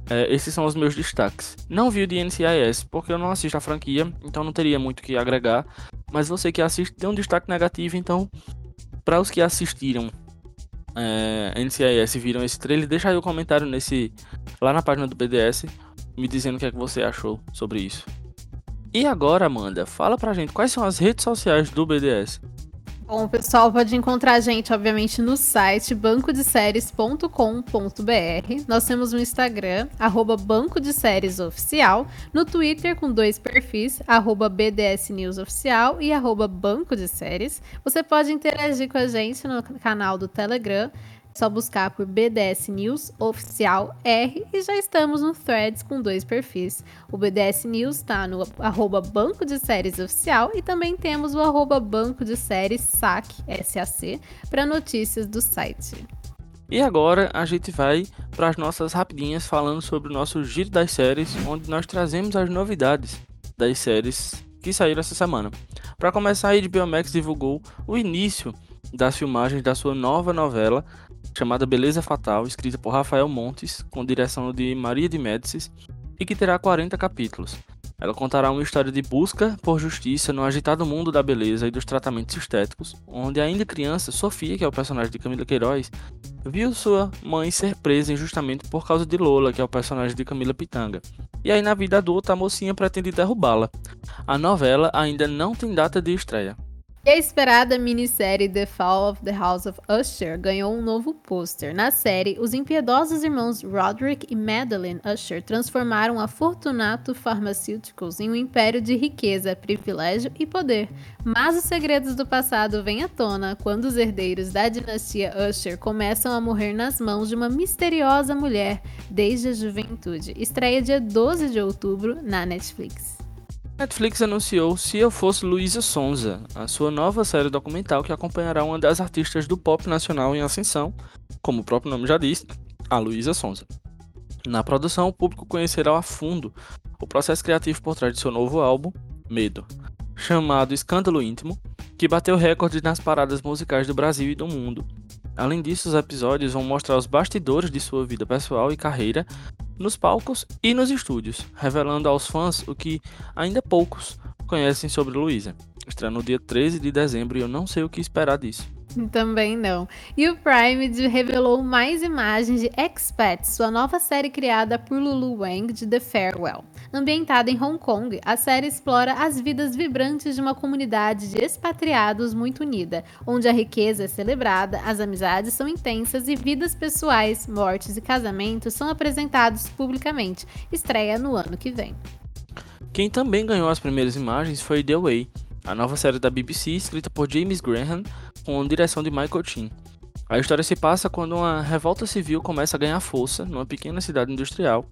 é, esses são os meus destaques. Não vi o de NCIS, porque eu não assisto a franquia, então não teria muito o que agregar. Mas você que assiste tem um destaque negativo, então, para os que assistiram é, NCIS viram esse trailer, deixa aí o comentário nesse lá na página do BDS, me dizendo o que é que você achou sobre isso. E agora, Amanda, fala pra gente quais são as redes sociais do BDS. Bom, pessoal pode encontrar a gente, obviamente, no site bancodeséries.com.br. Nós temos no Instagram, arroba Banco de Séries Oficial, no Twitter com dois perfis, arroba BDS News Oficial e arroba Banco de Séries. Você pode interagir com a gente no canal do Telegram, só buscar por BDS News Oficial R e já estamos no Threads com dois perfis. O BDS News está no arroba Banco de Séries Oficial e também temos o arroba Banco de Séries SAC, SAC, para notícias do site. E agora a gente vai para as nossas rapidinhas falando sobre o nosso giro das séries, onde nós trazemos as novidades das séries que saíram essa semana. Para começar, a HBO Max divulgou o início das filmagens da sua nova novela chamada Beleza Fatal, escrita por Rafael Montes, com direção de Maria de Médicis, e que terá 40 capítulos. Ela contará uma história de busca por justiça no agitado mundo da beleza e dos tratamentos estéticos, onde ainda criança, Sofia, que é o personagem de Camila Queiroz, viu sua mãe ser presa injustamente por causa de Lola, que é o personagem de Camila Pitanga. E aí na vida adulta a mocinha pretende derrubá-la. A novela ainda não tem data de estreia. E a esperada minissérie The Fall of the House of Usher ganhou um novo pôster. Na série, os impiedosos irmãos Roderick e Madeline Usher transformaram a Fortunato Pharmaceuticals em um império de riqueza, privilégio e poder. Mas os segredos do passado vêm à tona quando os herdeiros da dinastia Usher começam a morrer nas mãos de uma misteriosa mulher desde a juventude. Estreia dia 12 de outubro na Netflix. Netflix anunciou Se Eu Fosse Luísa Sonza, a sua nova série documental que acompanhará uma das artistas do pop nacional em ascensão, como o próprio nome já diz, a Luísa Sonza. Na produção, o público conhecerá a fundo o processo criativo por trás de seu novo álbum, Medo, chamado Escândalo Íntimo, que bateu recordes nas paradas musicais do Brasil e do mundo. Além disso, os episódios vão mostrar os bastidores de sua vida pessoal e carreira nos palcos e nos estúdios, revelando aos fãs o que ainda poucos conhecem sobre Luísa. Estreia no dia 13 de dezembro e eu não sei o que esperar disso. Também não. E o Prime revelou mais imagens de Expat, sua nova série criada por Lulu Wang de The Farewell. Ambientada em Hong Kong, a série explora as vidas vibrantes de uma comunidade de expatriados muito unida, onde a riqueza é celebrada, as amizades são intensas e vidas pessoais, mortes e casamentos são apresentados publicamente. Estreia no ano que vem. Quem também ganhou as primeiras imagens foi The Way, a nova série da BBC escrita por James Graham com direção de Michael Chin. A história se passa quando uma revolta civil começa a ganhar força numa pequena cidade industrial.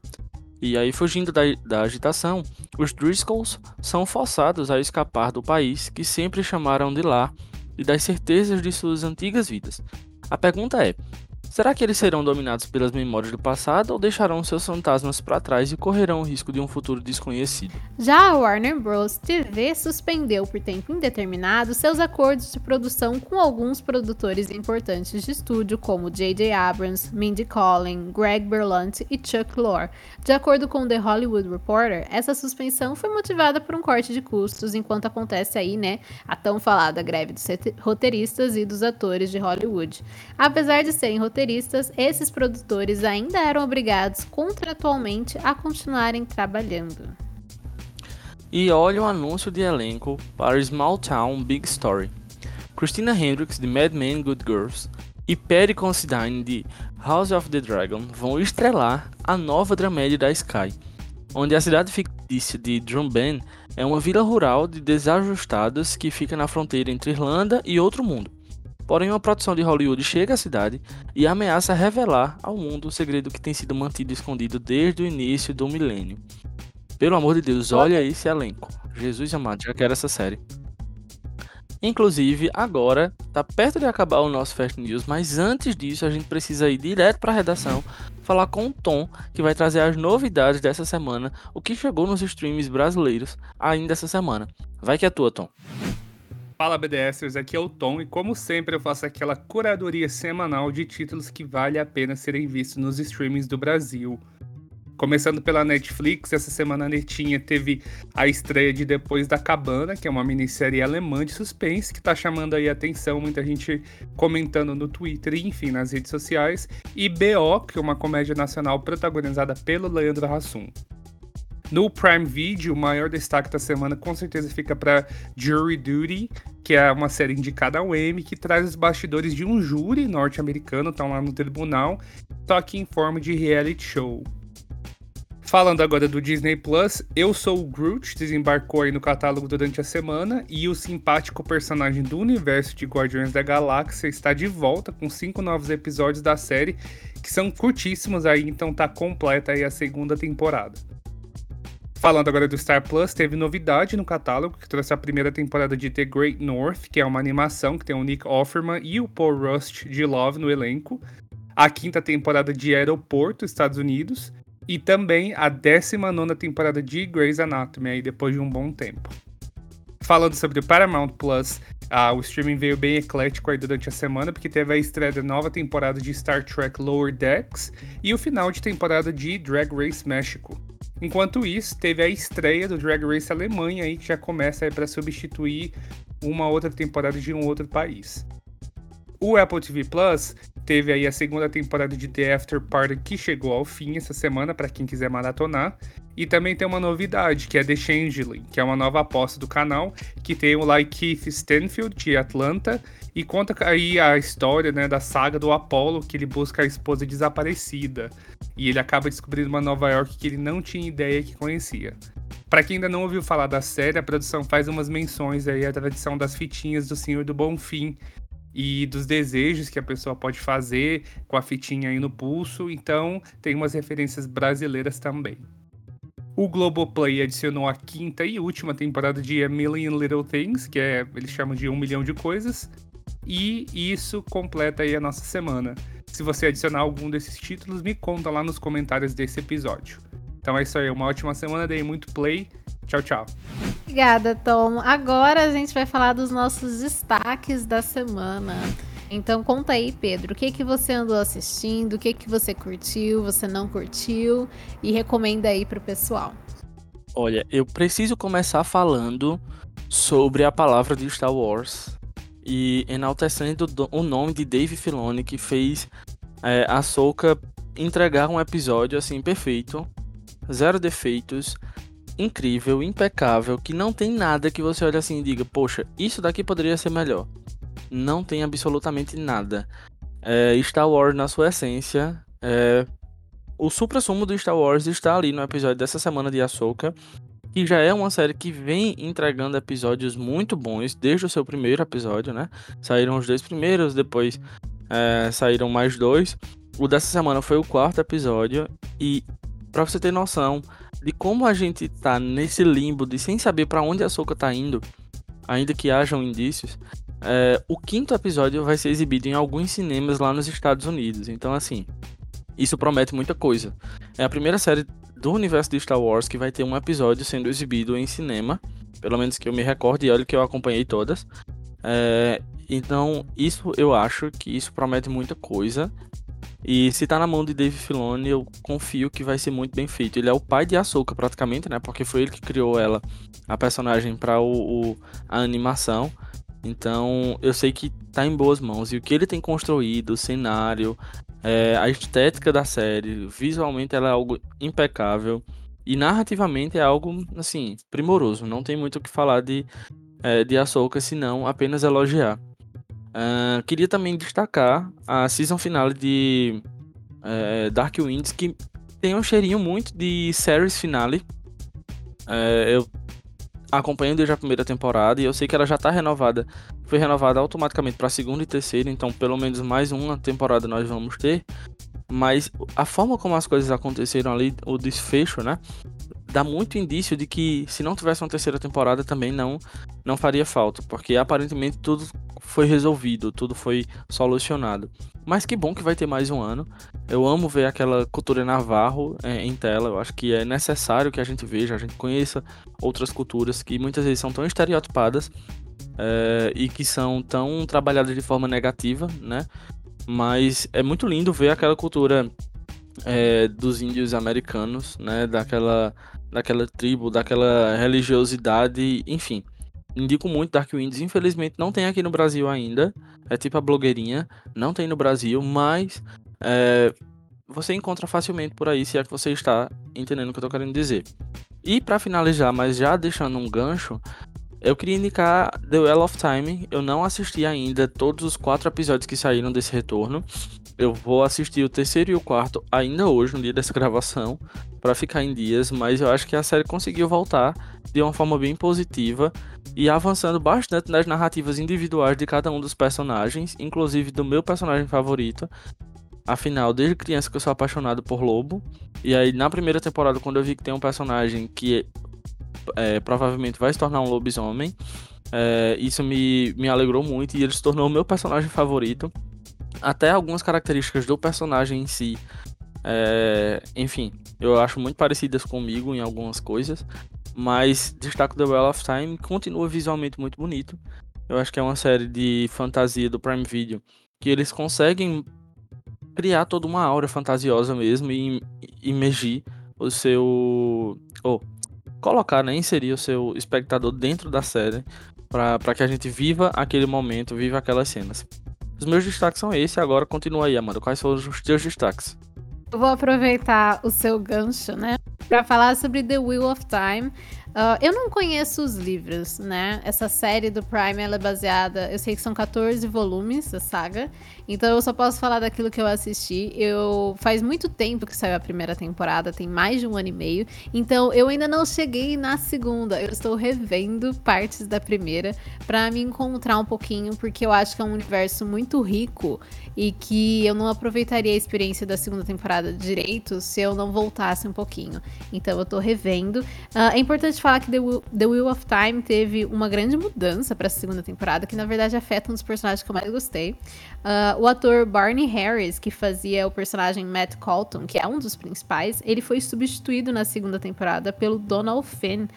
E aí, fugindo da, da agitação, os Driscolls são forçados a escapar do país que sempre chamaram de lá e das certezas de suas antigas vidas. A pergunta é: Será que eles serão dominados pelas memórias do passado ou deixarão seus fantasmas para trás e correrão o risco de um futuro desconhecido? Já a Warner Bros. TV suspendeu por tempo indeterminado seus acordos de produção com alguns produtores importantes de estúdio, como J.J. Abrams, Mindy Kaling, Greg Berlanti e Chuck Lorre. De acordo com The Hollywood Reporter, essa suspensão foi motivada por um corte de custos enquanto acontece aí, né, a tão falada greve dos roteiristas e dos atores de Hollywood. Apesar de serem roteiristas roteiristas, esses produtores ainda eram obrigados contratualmente a continuarem trabalhando. E olha o anúncio de elenco para Small Town Big Story. Christina Hendricks de Mad Men Good Girls e Perry Considine de House of the Dragon vão estrelar a nova dramédia da Sky, onde a cidade fictícia de Drumben é uma vila rural de desajustados que fica na fronteira entre Irlanda e outro mundo. Porém, uma produção de Hollywood chega à cidade e ameaça revelar ao mundo o segredo que tem sido mantido escondido desde o início do milênio. Pelo amor de Deus, olha esse elenco. Jesus amado, já quero essa série. Inclusive, agora tá perto de acabar o nosso Fast News, mas antes disso a gente precisa ir direto para a redação falar com o Tom, que vai trazer as novidades dessa semana, o que chegou nos streams brasileiros ainda essa semana. Vai que é tua, Tom. Fala BDSers, aqui é o Tom e como sempre eu faço aquela curadoria semanal de títulos que vale a pena serem vistos nos streamings do Brasil. Começando pela Netflix, essa semana a Netinha teve a estreia de Depois da Cabana, que é uma minissérie alemã de suspense que tá chamando aí a atenção, muita gente comentando no Twitter enfim nas redes sociais, e BO, que é uma comédia nacional protagonizada pelo Leandro Hassum. No Prime Video, o maior destaque da semana com certeza fica para Jury Duty, que é uma série indicada ao Emmy, que traz os bastidores de um júri norte-americano, estão lá no tribunal, só que em forma de reality show. Falando agora do Disney Plus, Eu Sou o Groot desembarcou aí no catálogo durante a semana e o simpático personagem do universo de Guardiões da Galáxia está de volta com cinco novos episódios da série que são curtíssimos aí, então tá completa aí a segunda temporada. Falando agora do Star Plus, teve novidade no catálogo que trouxe a primeira temporada de The Great North, que é uma animação que tem o Nick Offerman e o Paul Rust de Love no elenco. A quinta temporada de Aeroporto, Estados Unidos. E também a 19 temporada de Grey's Anatomy, aí depois de um bom tempo. Falando sobre o Paramount Plus, ah, o streaming veio bem eclético aí durante a semana, porque teve a estreia da nova temporada de Star Trek Lower Decks e o final de temporada de Drag Race México. Enquanto isso, teve a estreia do Drag Race Alemanha aí, que já começa para substituir uma outra temporada de um outro país. O Apple TV Plus teve aí a segunda temporada de The After Party que chegou ao fim essa semana para quem quiser maratonar. E também tem uma novidade, que é The Changeling, que é uma nova aposta do canal, que tem o Keith Stanfield de Atlanta e conta aí a história né, da saga do Apollo, que ele busca a esposa desaparecida. E ele acaba descobrindo uma Nova York que ele não tinha ideia que conhecia. Para quem ainda não ouviu falar da série, a produção faz umas menções aí à tradição das fitinhas do Senhor do Bonfim e dos desejos que a pessoa pode fazer com a fitinha aí no pulso, então tem umas referências brasileiras também. O Globoplay adicionou a quinta e última temporada de A Million Little Things, que é, eles chamam de Um Milhão de Coisas, e isso completa aí a nossa semana. Se você adicionar algum desses títulos, me conta lá nos comentários desse episódio. Então é isso aí, uma ótima semana, dei muito play. Tchau, tchau. Obrigada, Tom. Agora a gente vai falar dos nossos destaques da semana. Então conta aí, Pedro, o que que você andou assistindo, o que que você curtiu, você não curtiu e recomenda aí pro pessoal. Olha, eu preciso começar falando sobre a palavra de Star Wars e enaltecendo o nome de Dave Filoni que fez é, a Soca entregar um episódio assim perfeito, zero defeitos, incrível, impecável, que não tem nada que você olhe assim e diga, poxa, isso daqui poderia ser melhor. Não tem absolutamente nada. É, Star Wars na sua essência é, o supra-sumo do Star Wars está ali no episódio dessa semana de Ahsoka, que já é uma série que vem entregando episódios muito bons desde o seu primeiro episódio, né? Saíram os dois primeiros, depois é, saíram mais dois. O dessa semana foi o quarto episódio e para você ter noção de como a gente tá nesse limbo de sem saber para onde a Ahsoka tá indo, ainda que hajam indícios, é, o quinto episódio vai ser exibido em alguns cinemas lá nos Estados Unidos. Então, assim, isso promete muita coisa. É a primeira série do universo de Star Wars que vai ter um episódio sendo exibido em cinema, pelo menos que eu me recorde, e olha que eu acompanhei todas. É, então, isso eu acho que isso promete muita coisa. E se tá na mão de Dave Filoni, eu confio que vai ser muito bem feito. Ele é o pai de Ahsoka, praticamente, né? Porque foi ele que criou ela, a personagem, para o, o, a animação. Então, eu sei que tá em boas mãos. E o que ele tem construído, o cenário, é, a estética da série, visualmente ela é algo impecável. E narrativamente é algo, assim, primoroso. Não tem muito o que falar de, é, de Ahsoka, senão apenas elogiar. Uh, queria também destacar a season finale de é, Dark Winds, que tem um cheirinho muito de series finale. É, eu acompanho desde a primeira temporada e eu sei que ela já está renovada. Foi renovada automaticamente para segunda e terceira, então pelo menos mais uma temporada nós vamos ter. Mas a forma como as coisas aconteceram ali, o desfecho, né? Dá muito indício de que se não tivesse uma terceira temporada também não não faria falta, porque aparentemente tudo foi resolvido, tudo foi solucionado. Mas que bom que vai ter mais um ano. Eu amo ver aquela cultura navarro é, em tela. Eu acho que é necessário que a gente veja, a gente conheça outras culturas que muitas vezes são tão estereotipadas é, e que são tão trabalhadas de forma negativa, né? Mas é muito lindo ver aquela cultura é, dos índios americanos, né? Daquela, daquela tribo, daquela religiosidade, enfim. Indico muito Dark Winds. Infelizmente não tem aqui no Brasil ainda. É tipo a blogueirinha. Não tem no Brasil, mas é, você encontra facilmente por aí se é que você está entendendo o que eu tô querendo dizer. E para finalizar, mas já deixando um gancho, eu queria indicar The Well of Time. Eu não assisti ainda todos os quatro episódios que saíram desse retorno. Eu vou assistir o terceiro e o quarto ainda hoje, no dia dessa gravação, para ficar em dias. Mas eu acho que a série conseguiu voltar de uma forma bem positiva e avançando bastante nas narrativas individuais de cada um dos personagens, inclusive do meu personagem favorito. Afinal, desde criança que eu sou apaixonado por lobo. E aí, na primeira temporada, quando eu vi que tem um personagem que é, provavelmente vai se tornar um lobisomem. É, isso me, me alegrou muito e ele se tornou o meu personagem favorito. Até algumas características do personagem em si, é, enfim, eu acho muito parecidas comigo em algumas coisas. Mas destaco The Well of Time, continua visualmente muito bonito. Eu acho que é uma série de fantasia do Prime Video que eles conseguem criar toda uma aura fantasiosa mesmo e imergir o seu. Oh, colocar, né, inserir o seu espectador dentro da série para que a gente viva aquele momento, viva aquelas cenas. Os meus destaques são esses, agora continua aí, Amanda. Quais foram os teus destaques? Eu vou aproveitar o seu gancho, né, para falar sobre The Wheel of Time, Uh, eu não conheço os livros, né? Essa série do Prime ela é baseada. Eu sei que são 14 volumes a saga. Então eu só posso falar daquilo que eu assisti. Eu faz muito tempo que saiu a primeira temporada, tem mais de um ano e meio. Então eu ainda não cheguei na segunda. Eu estou revendo partes da primeira para me encontrar um pouquinho, porque eu acho que é um universo muito rico e que eu não aproveitaria a experiência da segunda temporada direito se eu não voltasse um pouquinho. Então eu tô revendo. Uh, é importante importante falar que The Wheel, The of Time teve uma grande mudança para a segunda temporada, que na verdade afeta um dos personagens que eu mais gostei. Uh, o ator Barney Harris, que fazia o personagem Matt Colton, que é um dos principais, ele foi substituído na segunda temporada pelo Donald Finn.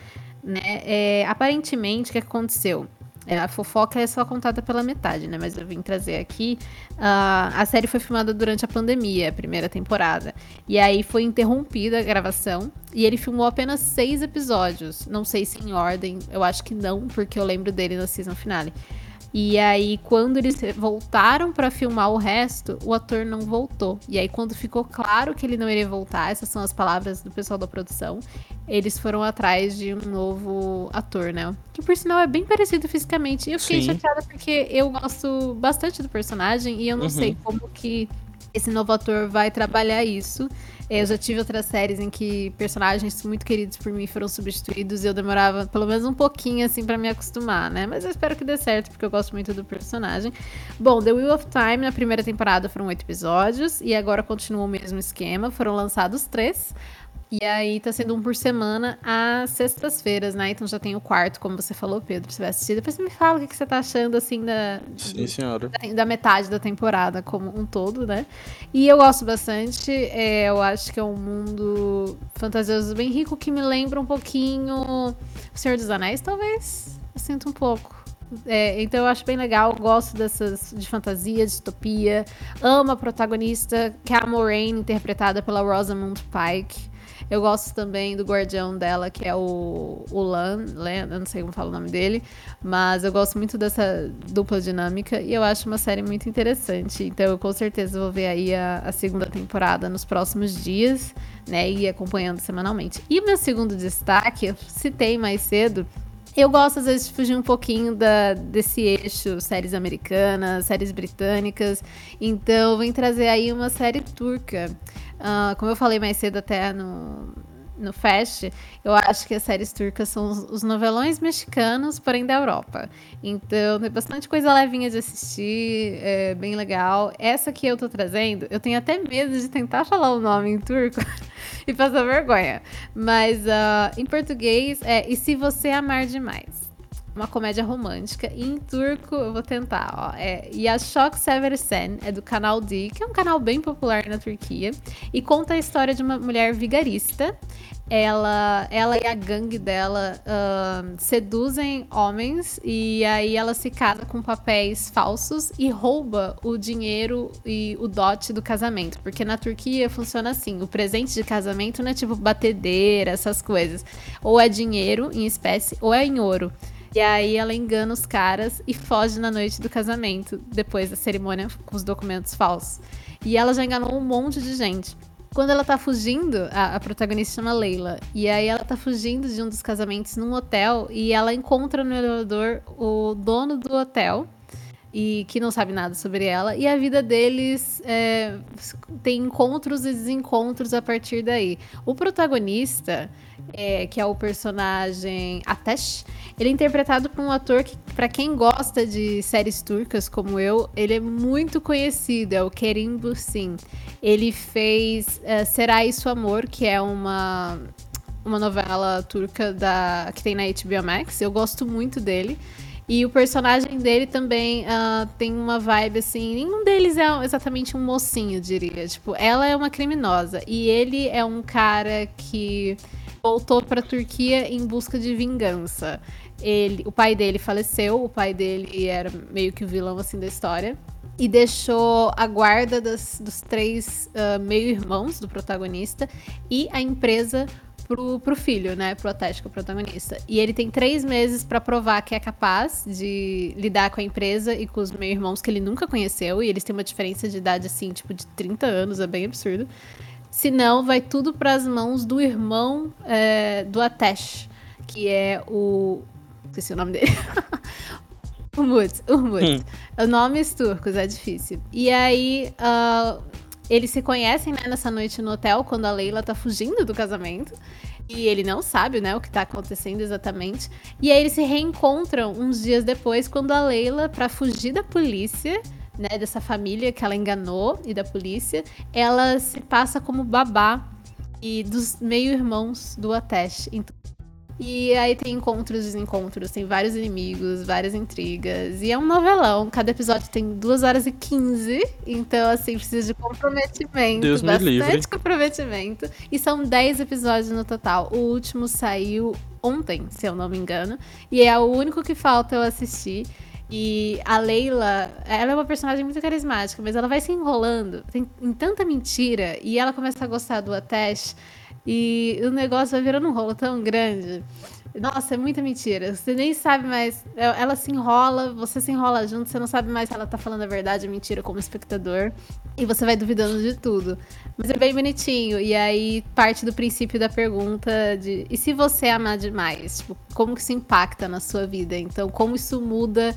Né? É, aparentemente, o que aconteceu? É, a fofoca é só contada pela metade, né? Mas eu vim trazer aqui. Uh, a série foi filmada durante a pandemia, a primeira temporada. E aí foi interrompida a gravação. E ele filmou apenas seis episódios. Não sei se em ordem, eu acho que não, porque eu lembro dele na season finale. E aí, quando eles voltaram para filmar o resto, o ator não voltou. E aí, quando ficou claro que ele não iria voltar, essas são as palavras do pessoal da produção, eles foram atrás de um novo ator, né? Que por sinal é bem parecido fisicamente. E eu fiquei Sim. chateada porque eu gosto bastante do personagem e eu não uhum. sei como que esse novo ator vai trabalhar isso. É, eu já tive outras séries em que personagens muito queridos por mim foram substituídos e eu demorava pelo menos um pouquinho assim para me acostumar, né? Mas eu espero que dê certo porque eu gosto muito do personagem. Bom, The Wheel of Time na primeira temporada foram oito episódios e agora continua o mesmo esquema. Foram lançados três. E aí tá sendo um por semana às sextas-feiras, né? Então já tem o quarto, como você falou, Pedro. Você vai assistir. Depois você me fala o que você tá achando, assim, da, Sim, senhora. Da, da, metade da temporada como um todo, né? E eu gosto bastante. É, eu acho que é um mundo fantasioso bem rico que me lembra um pouquinho O Senhor dos Anéis, talvez. Eu sinto um pouco. É, então eu acho bem legal, gosto dessas de fantasia, distopia. Amo a protagonista, que é a Moraine, interpretada pela Rosamund Pike. Eu gosto também do guardião dela, que é o, o Lan, Lan, eu não sei como fala o nome dele, mas eu gosto muito dessa dupla dinâmica e eu acho uma série muito interessante. Então eu com certeza vou ver aí a, a segunda temporada nos próximos dias, né? E acompanhando semanalmente. E meu segundo destaque, eu citei mais cedo, eu gosto, às vezes, de fugir um pouquinho da, desse eixo, séries americanas, séries britânicas. Então, vem trazer aí uma série turca. Uh, como eu falei mais cedo até no, no Fast, eu acho que as séries turcas são os, os, novelões mexicanos, porém da Europa. Então tem bastante coisa levinha de assistir, é bem legal. Essa que eu tô trazendo, eu tenho até medo de tentar falar o nome em turco e passar vergonha. Mas uh, em português é E Se Você Amar Demais uma comédia romântica. E em turco, eu vou tentar, ó. É Yashok Seversen, é do canal D, que é um canal bem popular na Turquia. E conta a história de uma mulher vigarista. Ela, ela e a gangue dela uh, seduzem homens e aí ela se casa com papéis falsos e rouba o dinheiro e o dote do casamento. Porque na Turquia funciona assim: o presente de casamento não é tipo batedeira, essas coisas. Ou é dinheiro em espécie, ou é em ouro. E aí ela engana os caras e foge na noite do casamento, depois da cerimônia com os documentos falsos. E ela já enganou um monte de gente. Quando ela tá fugindo, a, a, protagonista chama Leila. E aí ela tá fugindo de um dos casamentos num hotel e ela encontra no elevador o dono do hotel e que não sabe nada sobre ela. E a vida deles é, tem encontros e desencontros a partir daí. O protagonista, é, que é o personagem Atesh, ele é interpretado por um ator que, para quem gosta de séries turcas como eu, ele é muito conhecido, é o Kerim Bursin. Ele fez é, Será Isso Amor, que é uma uma novela turca da que tem na HBO Max. Eu gosto muito dele. E o personagem dele também uh, tem uma vibe assim. Nenhum deles é exatamente um mocinho, diria. Tipo, ela é uma criminosa e ele é um cara que voltou para a Turquia em busca de vingança. Ele, o pai dele faleceu, o pai dele era meio que o vilão assim da história e deixou a guarda das, dos três uh, meio-irmãos do protagonista e a empresa pro, pro filho, né? Pro Atlético protagonista. E ele tem três meses para provar que é capaz de lidar com a empresa e com os meio-irmãos que ele nunca conheceu. E eles têm uma diferença de idade, assim, tipo, de 30 anos, é bem absurdo. Senão, vai tudo para as mãos do irmão é, do Atesh, que é o. Esqueci o nome dele. Umut, Umut. Hum. Nomes turcos, é difícil. E aí, uh, eles se conhecem, né, nessa noite no hotel, quando a Leila tá fugindo do casamento. E ele não sabe, né, o que tá acontecendo exatamente. E aí eles se reencontram uns dias depois, quando a Leila, para fugir da polícia, né, dessa família que ela enganou e da polícia, ela se passa como babá e dos meio-irmãos do Atesh. Então, E aí tem encontros, desencontros, tem vários inimigos, várias intrigas. E é um novelão. Cada episódio tem 2 horas e 15. Então, assim, precisa de comprometimento. Deus me bastante livre. comprometimento. E são 10 episódios no total. O último saiu ontem, se eu não me engano. E é o único que falta eu assistir. E a Leila, ela é uma personagem muito carismática, mas ela vai se enrolando tem, em tanta mentira. E ela começa a gostar do Atesh. E o negócio vai virando um rolo tão grande. Nossa, é muita mentira. Você nem sabe mais. Ela se enrola, você se enrola junto, você não sabe mais se ela tá falando a verdade ou mentira como espectador. E você vai duvidando de tudo. Mas é bem bonitinho. E aí parte do princípio da pergunta de e se você amar demais? Tipo, como que isso impacta na sua vida? Então, como isso muda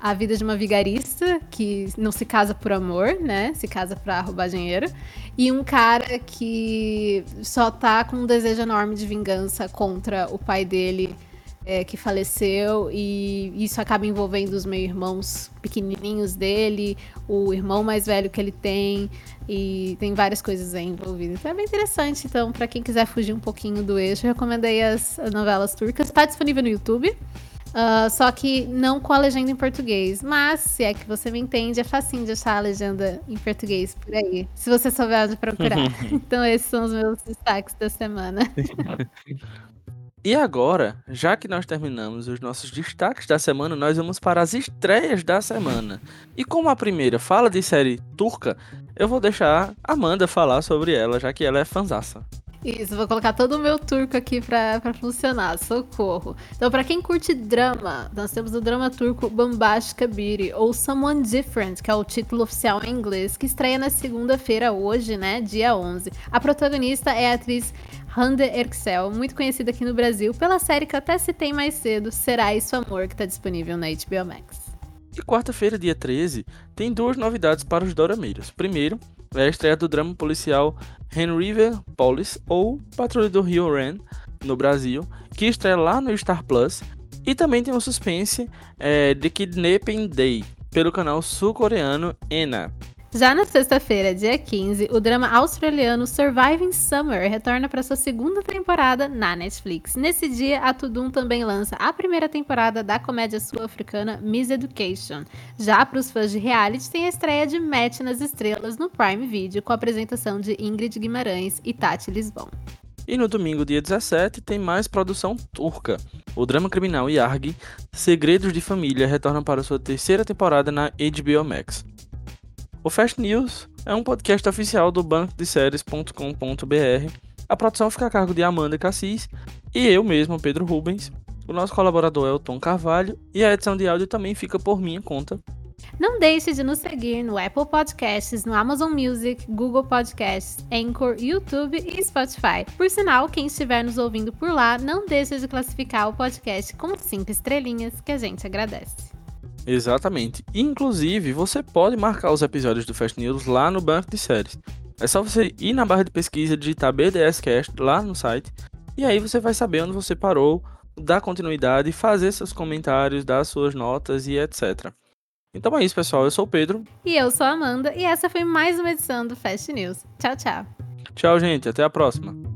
a vida de uma vigarista que não se casa por amor, né? Se casa pra roubar dinheiro. E um cara que só tá com um desejo enorme de vingança contra o pai dele. É, que faleceu e isso acaba envolvendo os meus irmãos pequenininhos dele, o irmão mais velho que ele tem e tem várias coisas aí envolvidas. Então é bem interessante. Então, para quem quiser fugir um pouquinho do eixo, recomendei as novelas turcas. Está disponível no YouTube. Uh, só que não com a legenda em português. Mas, se é que você me entende, é facinho de achar a legenda em português por aí. Se você souber onde procurar. então, esses são os meus destaques da semana. E agora, já que nós terminamos os nossos destaques da semana, nós vamos para as estreias da semana. E como a primeira fala de série turca, eu vou deixar a Amanda falar sobre ela, já que ela é fanzaça. Isso, vou colocar todo o meu turco aqui pra, pra funcionar, socorro. Então, pra quem curte drama, nós temos o drama turco Bombástica Beauty, ou Someone Different, que é o título oficial em inglês, que estreia na segunda-feira, hoje, né, dia 11. A protagonista é a atriz Hande Erxel, muito conhecida aqui no Brasil pela série que eu até citei mais cedo, Será Isso Amor, que tá disponível na HBO Max. E quarta-feira, dia 13, tem duas novidades para os dorameiros. Primeiro, é a estreia do drama policial Henriver Police, ou Patrulha do Rio Ren, no Brasil, que estreia lá no Star Plus. E também tem o suspense é, The Kidnapping Day, pelo canal sul-coreano ENA. Já na sexta-feira, dia 15, o drama australiano Surviving Summer retorna para sua segunda temporada na Netflix. Nesse dia, a Tudum também lança a primeira temporada da comédia sul-africana Miss Education. Já para os fãs de reality, tem a estreia de Match nas Estrelas no Prime Video, com a apresentação de Ingrid Guimarães e Tati Lisbon. E no domingo, dia 17, tem mais produção turca. O drama criminal Yarg, Segredos de Família, retorna para sua terceira temporada na HBO Max. O Fast News é um podcast oficial do banco de séries.com.br. A produção fica a cargo de Amanda Cassis e eu mesmo, Pedro Rubens. O nosso colaborador é o Tom Carvalho e a edição de áudio também fica por minha conta. Não deixe de nos seguir no Apple Podcasts, no Amazon Music, Google Podcasts, Anchor, YouTube e Spotify. Por sinal, quem estiver nos ouvindo por lá, não deixe de classificar o podcast com cinco estrelinhas, que a gente agradece. Exatamente. Inclusive, você pode marcar os episódios do Fast News lá no banco de séries. É só você ir na barra de pesquisa, digitar BDScast lá no site, e aí você vai saber onde você parou, dar continuidade, fazer seus comentários, dar suas notas e etc. Então é isso, pessoal. Eu sou o Pedro. E eu sou a Amanda, e essa foi mais uma edição do Fast News. Tchau, tchau. Tchau, gente. Até a próxima.